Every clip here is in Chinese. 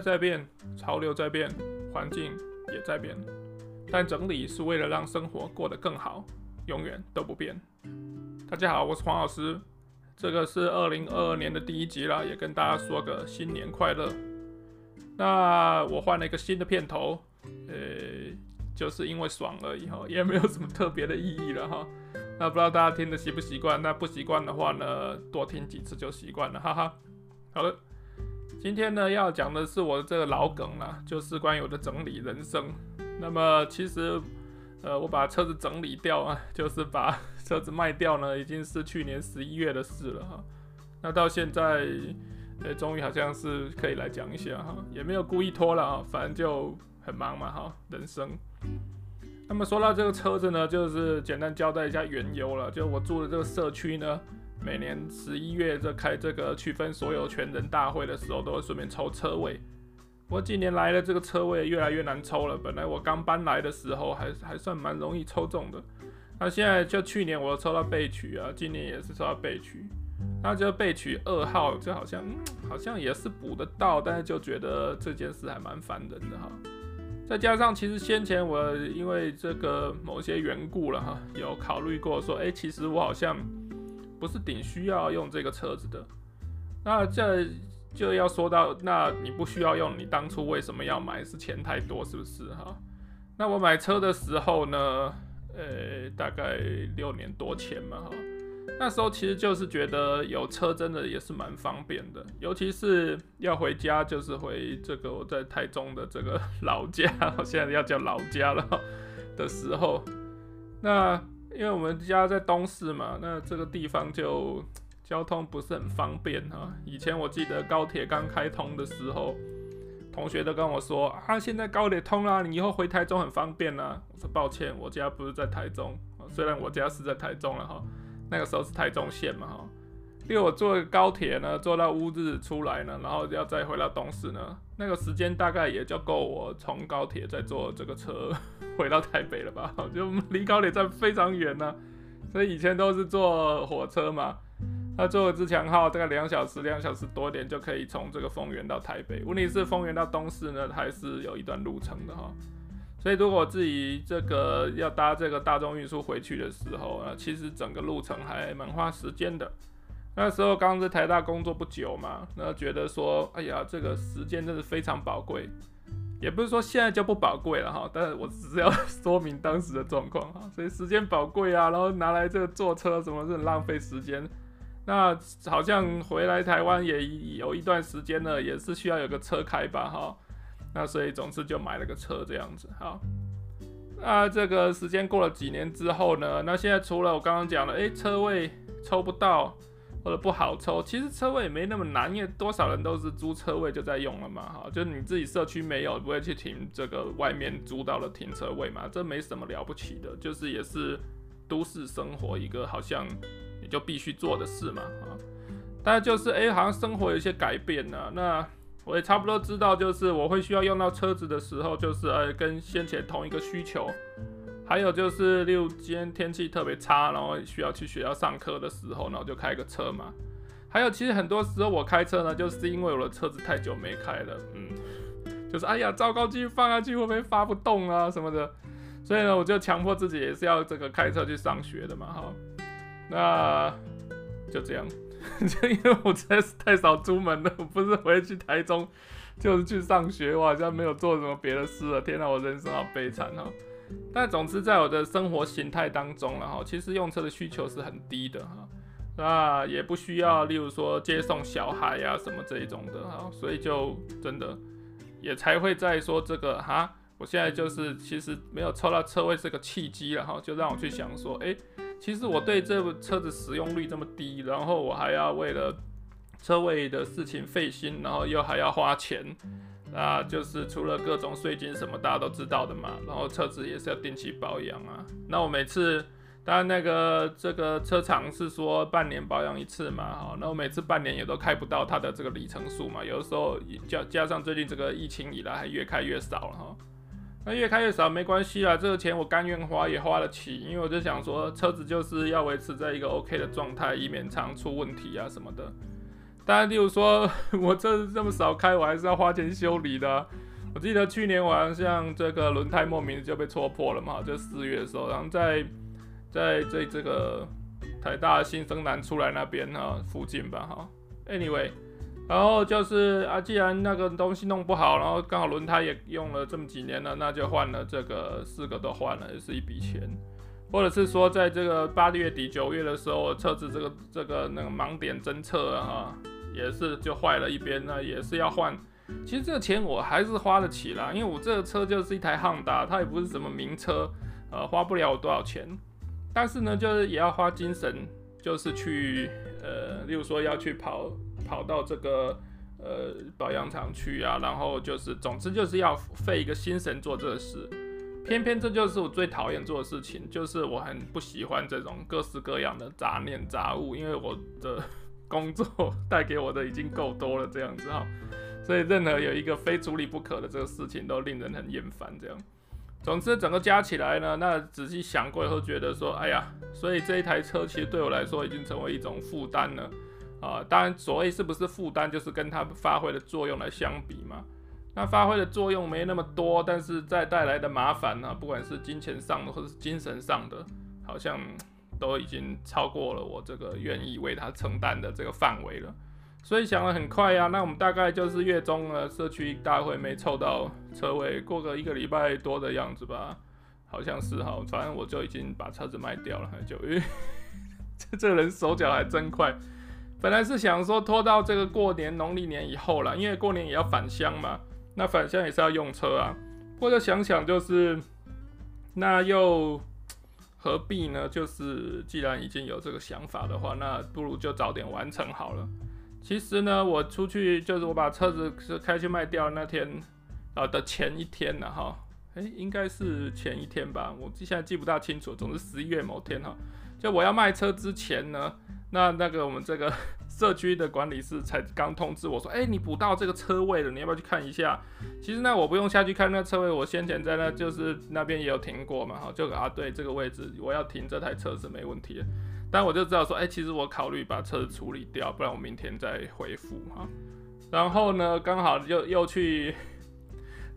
在变，潮流在变，环境也在变，但整理是为了让生活过得更好，永远都不变。大家好，我是黄老师，这个是二零二二年的第一集了，也跟大家说个新年快乐。那我换了一个新的片头，呃，就是因为爽而已哈，也没有什么特别的意义了哈。那不知道大家听得习不习惯？那不习惯的话呢，多听几次就习惯了，哈哈。好了。今天呢，要讲的是我的这个老梗啦，就是关于我的整理人生。那么其实，呃，我把车子整理掉啊，就是把车子卖掉呢，已经是去年十一月的事了哈。那到现在，呃，终于好像是可以来讲一下哈，也没有故意拖了啊，反正就很忙嘛哈，人生。那么说到这个车子呢，就是简单交代一下缘由了，就我住的这个社区呢。每年十一月这开这个区分所有权人大会的时候，都会顺便抽车位。不过近年来的这个车位越来越难抽了。本来我刚搬来的时候还还算蛮容易抽中的，那现在就去年我抽到备取啊，今年也是抽到备取。那就备取二号，就好像、好像也是补得到，但是就觉得这件事还蛮烦人的哈。再加上其实先前我因为这个某些缘故了哈，有考虑过说，哎、其实我好像。不是顶需要用这个车子的，那这就要说到，那你不需要用，你当初为什么要买？是钱太多，是不是哈？那我买车的时候呢，呃，大概六年多前嘛哈，那时候其实就是觉得有车真的也是蛮方便的，尤其是要回家，就是回这个我在台中的这个老家，我 现在要叫老家了的时候，那。因为我们家在东市嘛，那这个地方就交通不是很方便哈。以前我记得高铁刚开通的时候，同学都跟我说啊，现在高铁通了，你以后回台中很方便啊。我说抱歉，我家不是在台中，虽然我家是在台中了哈，那个时候是台中县嘛哈。因为我坐高铁呢，坐到乌日出来呢，然后要再回到东势呢，那个时间大概也就够我从高铁再坐这个车 回到台北了吧？就离高铁站非常远呢，所以以前都是坐火车嘛。那坐自强号大概两小时，两小时多点就可以从这个丰原到台北。问题是丰原到东势呢，还是有一段路程的哈。所以如果自己这个要搭这个大众运输回去的时候啊，其实整个路程还蛮花时间的。那时候刚在台大工作不久嘛，那觉得说，哎呀，这个时间真的非常宝贵，也不是说现在就不宝贵了哈，但是我只是要说明当时的状况哈，所以时间宝贵啊，然后拿来这个坐车什么是很浪费时间，那好像回来台湾也有一段时间了，也是需要有个车开吧哈，那所以总之就买了个车这样子哈，那这个时间过了几年之后呢，那现在除了我刚刚讲的，哎，车位抽不到。或者不好抽，其实车位也没那么难，因为多少人都是租车位就在用了嘛，哈，就是你自己社区没有，不会去停这个外面租到的停车位嘛，这没什么了不起的，就是也是都市生活一个好像你就必须做的事嘛，啊，但就是哎、好像生活有一些改变了，那我也差不多知道，就是我会需要用到车子的时候，就是呃跟先前同一个需求。还有就是，例如今天天气特别差，然后需要去学校上课的时候，然后就开个车嘛。还有，其实很多时候我开车呢，就是因为我的车子太久没开了，嗯，就是哎呀，糟糕，继续放下去会不会发不动啊什么的。所以呢，我就强迫自己也是要这个开车去上学的嘛，哈。那就这样，就因为我实在是太少出门了，我不是回去台中，就是去上学，我好像没有做什么别的事了。天哪，我人生好悲惨哈。但总之，在我的生活形态当中了哈，其实用车的需求是很低的哈，那也不需要，例如说接送小孩呀什么这一种的哈，所以就真的也才会在说这个哈，我现在就是其实没有抽到车位是个契机了哈，就让我去想说，诶，其实我对这部车子使用率这么低，然后我还要为了车位的事情费心，然后又还要花钱。啊，就是除了各种税金什么大家都知道的嘛，然后车子也是要定期保养啊。那我每次，当然那个这个车厂是说半年保养一次嘛，哈，那我每次半年也都开不到它的这个里程数嘛，有的时候加加上最近这个疫情以来还越开越少了哈。那越开越少没关系啊，这个钱我甘愿花也花得起，因为我就想说车子就是要维持在一个 OK 的状态，以免常出问题啊什么的。当然，例如说 我这这么少开，我还是要花钱修理的。我记得去年我好像这个轮胎莫名的就被戳破了嘛，就四月的时候，然后在在这这个台大新生南出来那边哈附近吧哈。Anyway，然后就是啊，既然那个东西弄不好，然后刚好轮胎也用了这么几年了，那就换了这个四个都换了，也是一笔钱。或者是说，在这个八月底九月的时候，车子这个这个那个盲点侦测啊，也是就坏了一边，那也是要换。其实这个钱我还是花得起啦，因为我这个车就是一台汉达，它也不是什么名车，呃，花不了我多少钱。但是呢，就是也要花精神，就是去呃，例如说要去跑跑到这个呃保养厂去啊，然后就是总之就是要费一个心神做这个事。偏偏这就是我最讨厌做的事情，就是我很不喜欢这种各式各样的杂念杂物，因为我的工作带给我的已经够多了，这样子哈。所以任何有一个非处理不可的这个事情都令人很厌烦。这样，总之整个加起来呢，那仔细想过以后觉得说，哎呀，所以这一台车其实对我来说已经成为一种负担了啊。当然，所谓是不是负担，就是跟它发挥的作用来相比嘛。那发挥的作用没那么多，但是再带来的麻烦呢，不管是金钱上的或者是精神上的，好像都已经超过了我这个愿意为他承担的这个范围了。所以想得很快呀，那我们大概就是月中了，社区大会没凑到车位，过个一个礼拜多的样子吧，好像是哈，反正我就已经把车子卖掉了，就因为这这人手脚还真快，本来是想说拖到这个过年农历年以后了，因为过年也要返乡嘛，那返乡也是要用车啊，或者想想就是，那又何必呢？就是既然已经有这个想法的话，那不如就早点完成好了。其实呢，我出去就是我把车子是开去卖掉那天啊的前一天呢，哈，诶，应该是前一天吧，我现在记不大清楚，总之十一月某天哈，就我要卖车之前呢，那那个我们这个社区的管理室才刚通知我说，诶，你补到这个车位了，你要不要去看一下？其实呢，我不用下去看那车位，我先前在那就是那边也有停过嘛，哈，就啊对这个位置我要停这台车是没问题的。但我就知道说，哎、其实我考虑把车子处理掉，不然我明天再回复哈。然后呢，刚好又又去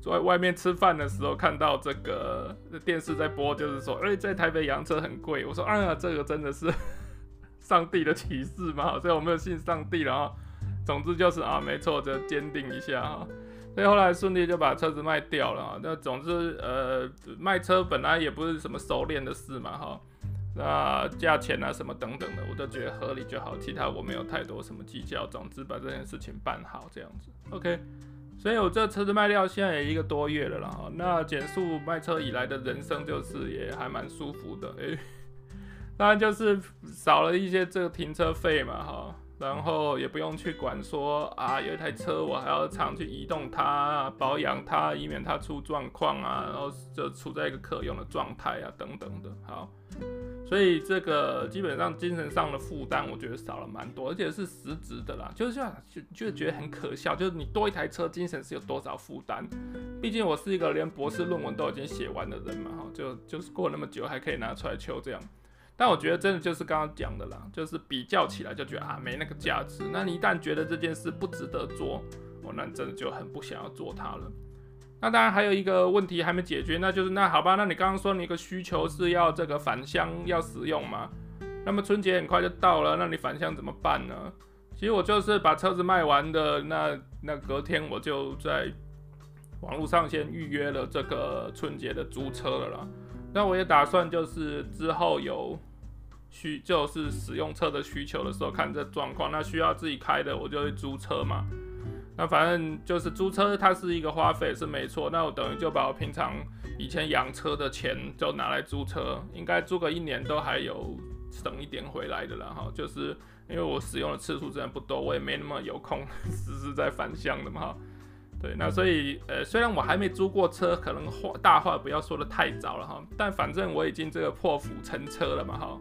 坐在外面吃饭的时候，看到这个电视在播，就是说，哎、欸，在台北养车很贵。我说，啊，这个真的是上帝的启示嘛？所以我没有信上帝了啊。总之就是啊，没错，就坚定一下哈。所以后来顺利就把车子卖掉了。那总之，呃，卖车本来也不是什么熟练的事嘛哈。那价钱啊什么等等的，我都觉得合理就好，其他我没有太多什么计较。总之把这件事情办好这样子，OK。所以我这车子卖掉现在也一个多月了啦。那减速卖车以来的人生就是也还蛮舒服的，诶、当然就是少了一些这个停车费嘛哈。然后也不用去管说啊，有一台车我还要常去移动它、保养它，以免它出状况啊，然后就处在一个可用的状态啊等等的。好，所以这个基本上精神上的负担，我觉得少了蛮多，而且是实质的啦。就是就就觉得很可笑，就是你多一台车，精神是有多少负担？毕竟我是一个连博士论文都已经写完的人嘛，哈，就就是过那么久还可以拿出来求这样。但我觉得真的就是刚刚讲的啦，就是比较起来就觉得啊没那个价值。那你一旦觉得这件事不值得做，我那真的就很不想要做它了。那当然还有一个问题还没解决，那就是那好吧，那你刚刚说你一个需求是要这个返乡要使用嘛？那么春节很快就到了，那你返乡怎么办呢？其实我就是把车子卖完的那那隔天我就在网络上先预约了这个春节的租车了啦。那我也打算就是之后有需就是使用车的需求的时候，看这状况，那需要自己开的我就会租车嘛。那反正就是租车，它是一个花费是没错。那我等于就把我平常以前养车的钱就拿来租车，应该租个一年都还有省一点回来的了哈。就是因为我使用的次数真的不多，我也没那么有空 时时在返乡的嘛哈。对，那所以，呃，虽然我还没租过车，可能话大话不要说的太早了哈，但反正我已经这个破釜沉车了嘛哈，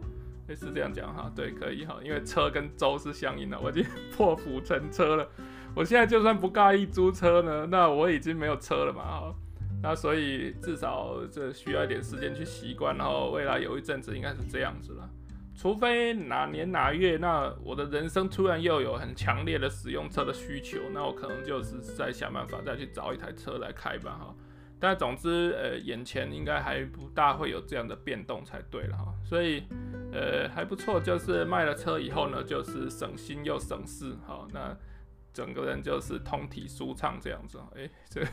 是这样讲哈，对，可以哈，因为车跟舟是相应的，我已经 破釜沉车了，我现在就算不介意租车呢，那我已经没有车了嘛哈，那所以至少这需要一点时间去习惯，然后未来有一阵子应该是这样子了。除非哪年哪月，那我的人生突然又有很强烈的使用车的需求，那我可能就是再想办法再去找一台车来开吧哈。但总之，呃，眼前应该还不大会有这样的变动才对了哈。所以，呃，还不错，就是卖了车以后呢，就是省心又省事哈。那整个人就是通体舒畅这样子。哎，这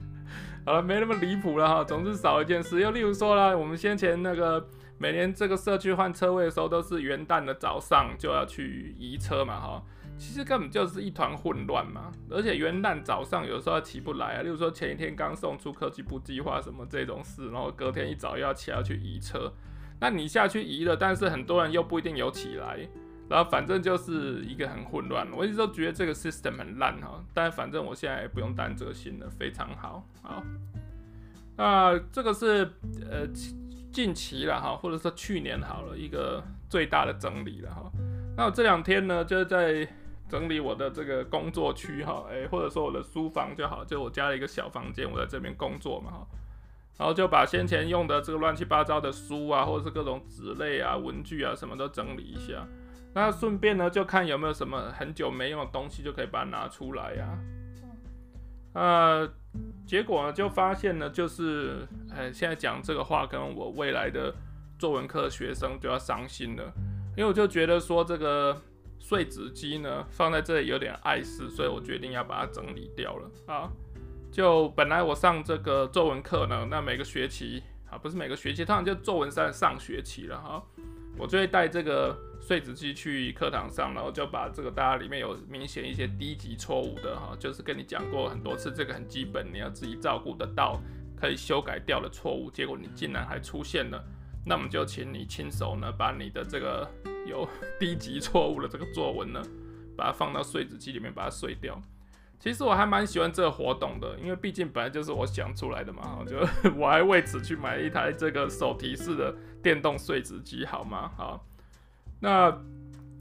好了，没那么离谱了哈。总之少一件事，又例如说啦，我们先前那个。每年这个社区换车位的时候，都是元旦的早上就要去移车嘛，哈，其实根本就是一团混乱嘛。而且元旦早上有时候起不来啊，例如说前一天刚送出科技部计划什么这种事，然后隔天一早又要起来去移车，那你下去移了，但是很多人又不一定有起来，然后反正就是一个很混乱。我一直都觉得这个 system 很烂哈，但反正我现在也不用担这个心了，非常好，好。那这个是呃。近期了哈，或者说去年好了一个最大的整理了哈。那我这两天呢，就是在整理我的这个工作区哈，哎，或者说我的书房就好，就我家的一个小房间，我在这边工作嘛哈。然后就把先前用的这个乱七八糟的书啊，或者是各种纸类啊、文具啊，什么都整理一下。那顺便呢，就看有没有什么很久没用的东西，就可以把它拿出来呀。呃，结果呢，就发现呢，就是，哎，现在讲这个话，跟我未来的作文课学生就要伤心了，因为我就觉得说这个碎纸机呢放在这里有点碍事，所以我决定要把它整理掉了啊。就本来我上这个作文课呢，那每个学期啊，不是每个学期，通常就作文上上学期了哈。我就会带这个碎纸机去课堂上，然后就把这个大家里面有明显一些低级错误的哈，就是跟你讲过很多次，这个很基本，你要自己照顾得到，可以修改掉的错误，结果你竟然还出现了，那么就请你亲手呢，把你的这个有 低级错误的这个作文呢，把它放到碎纸机里面，把它碎掉。其实我还蛮喜欢这个活动的，因为毕竟本来就是我想出来的嘛，就 我还为此去买了一台这个手提式的电动碎纸机，好吗？好，那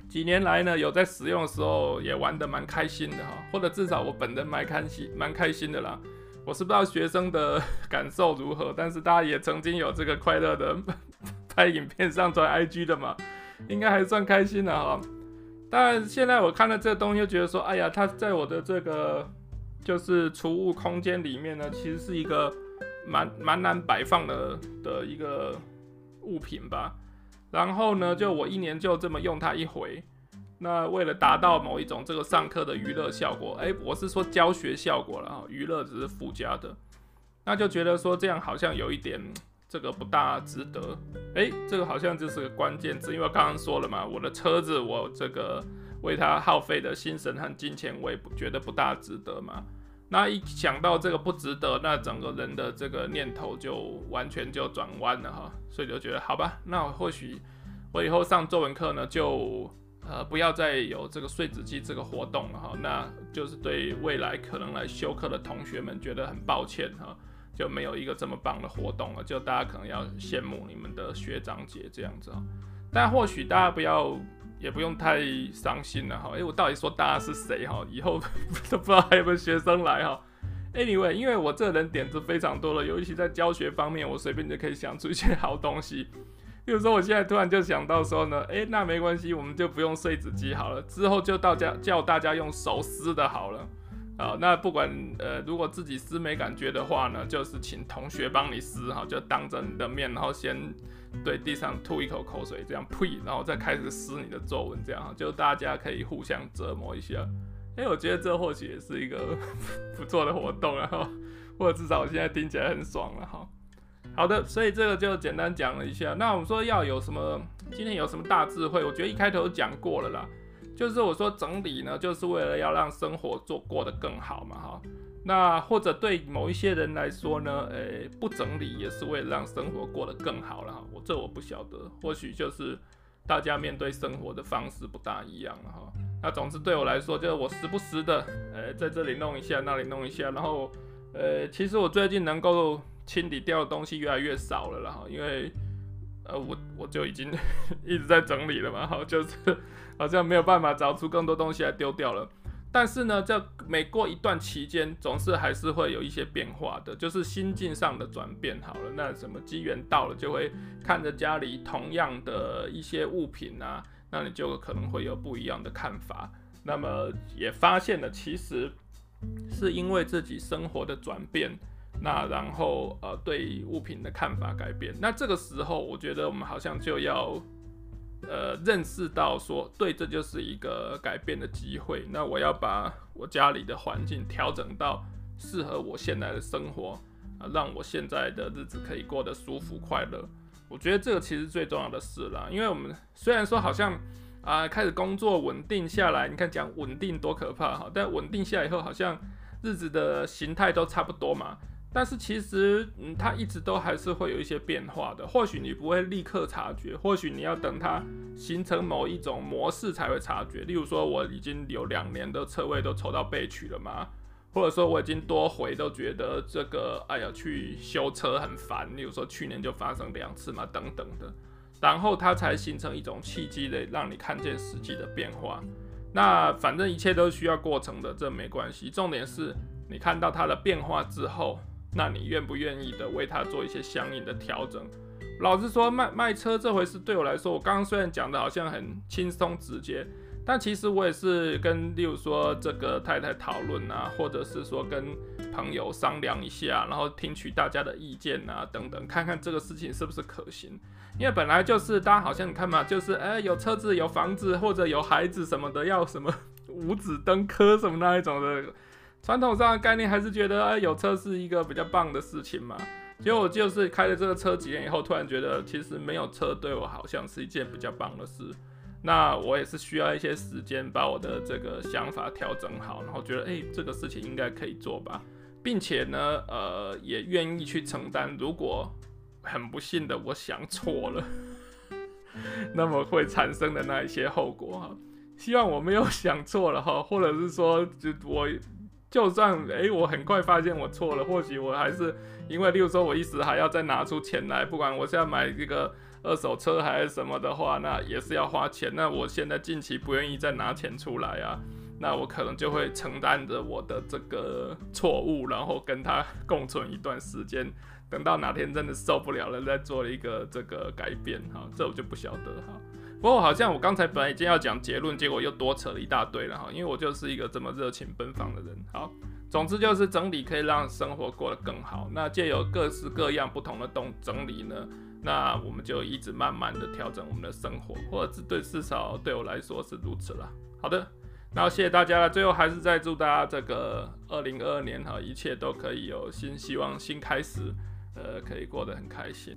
几年来呢，有在使用的时候也玩得蛮开心的哈，或者至少我本人蛮开心，蛮开心的啦。我是不知道学生的感受如何，但是大家也曾经有这个快乐的 拍影片上传 IG 的嘛，应该还算开心的哈。但现在我看到这东西，就觉得说，哎呀，它在我的这个就是储物空间里面呢，其实是一个蛮蛮难摆放的的一个物品吧。然后呢，就我一年就这么用它一回。那为了达到某一种这个上课的娱乐效果，哎，我是说教学效果了啊，娱乐只是附加的。那就觉得说这样好像有一点。这个不大值得，诶，这个好像就是个关键字，因为刚刚说了嘛，我的车子，我这个为它耗费的心神和金钱，我也不觉得不大值得嘛。那一想到这个不值得，那整个人的这个念头就完全就转弯了哈，所以就觉得好吧，那或许我以后上作文课呢，就呃不要再有这个碎纸机这个活动了哈，那就是对未来可能来修课的同学们觉得很抱歉哈。就没有一个这么棒的活动了，就大家可能要羡慕你们的学长姐这样子啊。但或许大家不要，也不用太伤心了哈。哎，我到底说大家是谁哈？以后都不知道还有没有学生来哈。Anyway，因为我这人点子非常多了，尤其在教学方面，我随便就可以想出一些好东西。比如说，我现在突然就想到说呢，哎，那没关系，我们就不用碎纸机好了，之后就大家叫大家用手撕的好了。啊，那不管呃，如果自己撕没感觉的话呢，就是请同学帮你撕哈，就当着你的面，然后先对地上吐一口口水，这样呸，然后再开始撕你的作文，这样哈就大家可以互相折磨一下。哎，我觉得这或许也是一个 不错的活动，然后或者至少我现在听起来很爽了哈。好的，所以这个就简单讲了一下。那我们说要有什么，今天有什么大智慧？我觉得一开头讲过了啦。就是我说整理呢，就是为了要让生活做过得更好嘛，哈。那或者对某一些人来说呢，诶、不整理也是为了让生活过得更好了哈。我这我不晓得，或许就是大家面对生活的方式不大一样了哈。那总之对我来说，就是我时不时的，诶、欸，在这里弄一下，那里弄一下，然后，呃、其实我最近能够清理掉的东西越来越少了啦，哈，因为。呃，我我就已经 一直在整理了嘛，好，就是好像没有办法找出更多东西来丢掉了。但是呢，这每过一段期间，总是还是会有一些变化的，就是心境上的转变。好了，那什么机缘到了，就会看着家里同样的一些物品啊，那你就可能会有不一样的看法。那么也发现了，其实是因为自己生活的转变，那然后呃对物品的看法改变。那这个时候，我觉得我们好像就要呃认识到说，对，这就是一个改变的机会。那我要把我家里的环境调整到适合我现在的生活啊，让我现在的日子可以过得舒服快乐。我觉得这个其实最重要的事啦，因为我们虽然说好像。啊，开始工作稳定下来，你看讲稳定多可怕哈！但稳定下来以后，好像日子的形态都差不多嘛。但是其实，嗯，它一直都还是会有一些变化的。或许你不会立刻察觉，或许你要等它形成某一种模式才会察觉。例如说，我已经有两年的车位都抽到备取了嘛，或者说我已经多回都觉得这个，哎呀，去修车很烦。例如说，去年就发生两次嘛，等等的。然后它才形成一种契机的，让你看见实际的变化。那反正一切都需要过程的，这没关系。重点是你看到它的变化之后，那你愿不愿意的为他做一些相应的调整？老实说，卖卖车这回事对我来说，我刚刚虽然讲的好像很轻松直接。但其实我也是跟，例如说这个太太讨论啊，或者是说跟朋友商量一下，然后听取大家的意见啊，等等，看看这个事情是不是可行。因为本来就是大家好像你看嘛，就是哎、有车子有房子或者有孩子什么的，要什么 五子登科什么那一种的，传统上的概念还是觉得哎、有车是一个比较棒的事情嘛。结果我就是开了这个车几年以后，突然觉得其实没有车对我好像是一件比较棒的事。那我也是需要一些时间把我的这个想法调整好，然后觉得诶、这个事情应该可以做吧，并且呢，呃，也愿意去承担。如果很不幸的我想错了，那么会产生的那一些后果哈。希望我没有想错了哈，或者是说，就我就算诶、我很快发现我错了，或许我还是因为，例如说我一时还要再拿出钱来，不管我现在买这个。二手车还是什么的话，那也是要花钱。那我现在近期不愿意再拿钱出来啊，那我可能就会承担着我的这个错误，然后跟他共存一段时间，等到哪天真的受不了了，再做一个这个改变。哈，这我就不晓得哈。不过好像我刚才本来已经要讲结论，结果又多扯了一大堆了哈。因为我就是一个这么热情奔放的人。好，总之就是整理可以让生活过得更好。那借由各式各样不同的动整理呢，那我们就一直慢慢的调整我们的生活，或者是对至少对我来说是如此了。好的，那谢谢大家了。最后还是再祝大家这个二零二二年哈，一切都可以有新希望、新开始，呃，可以过得很开心。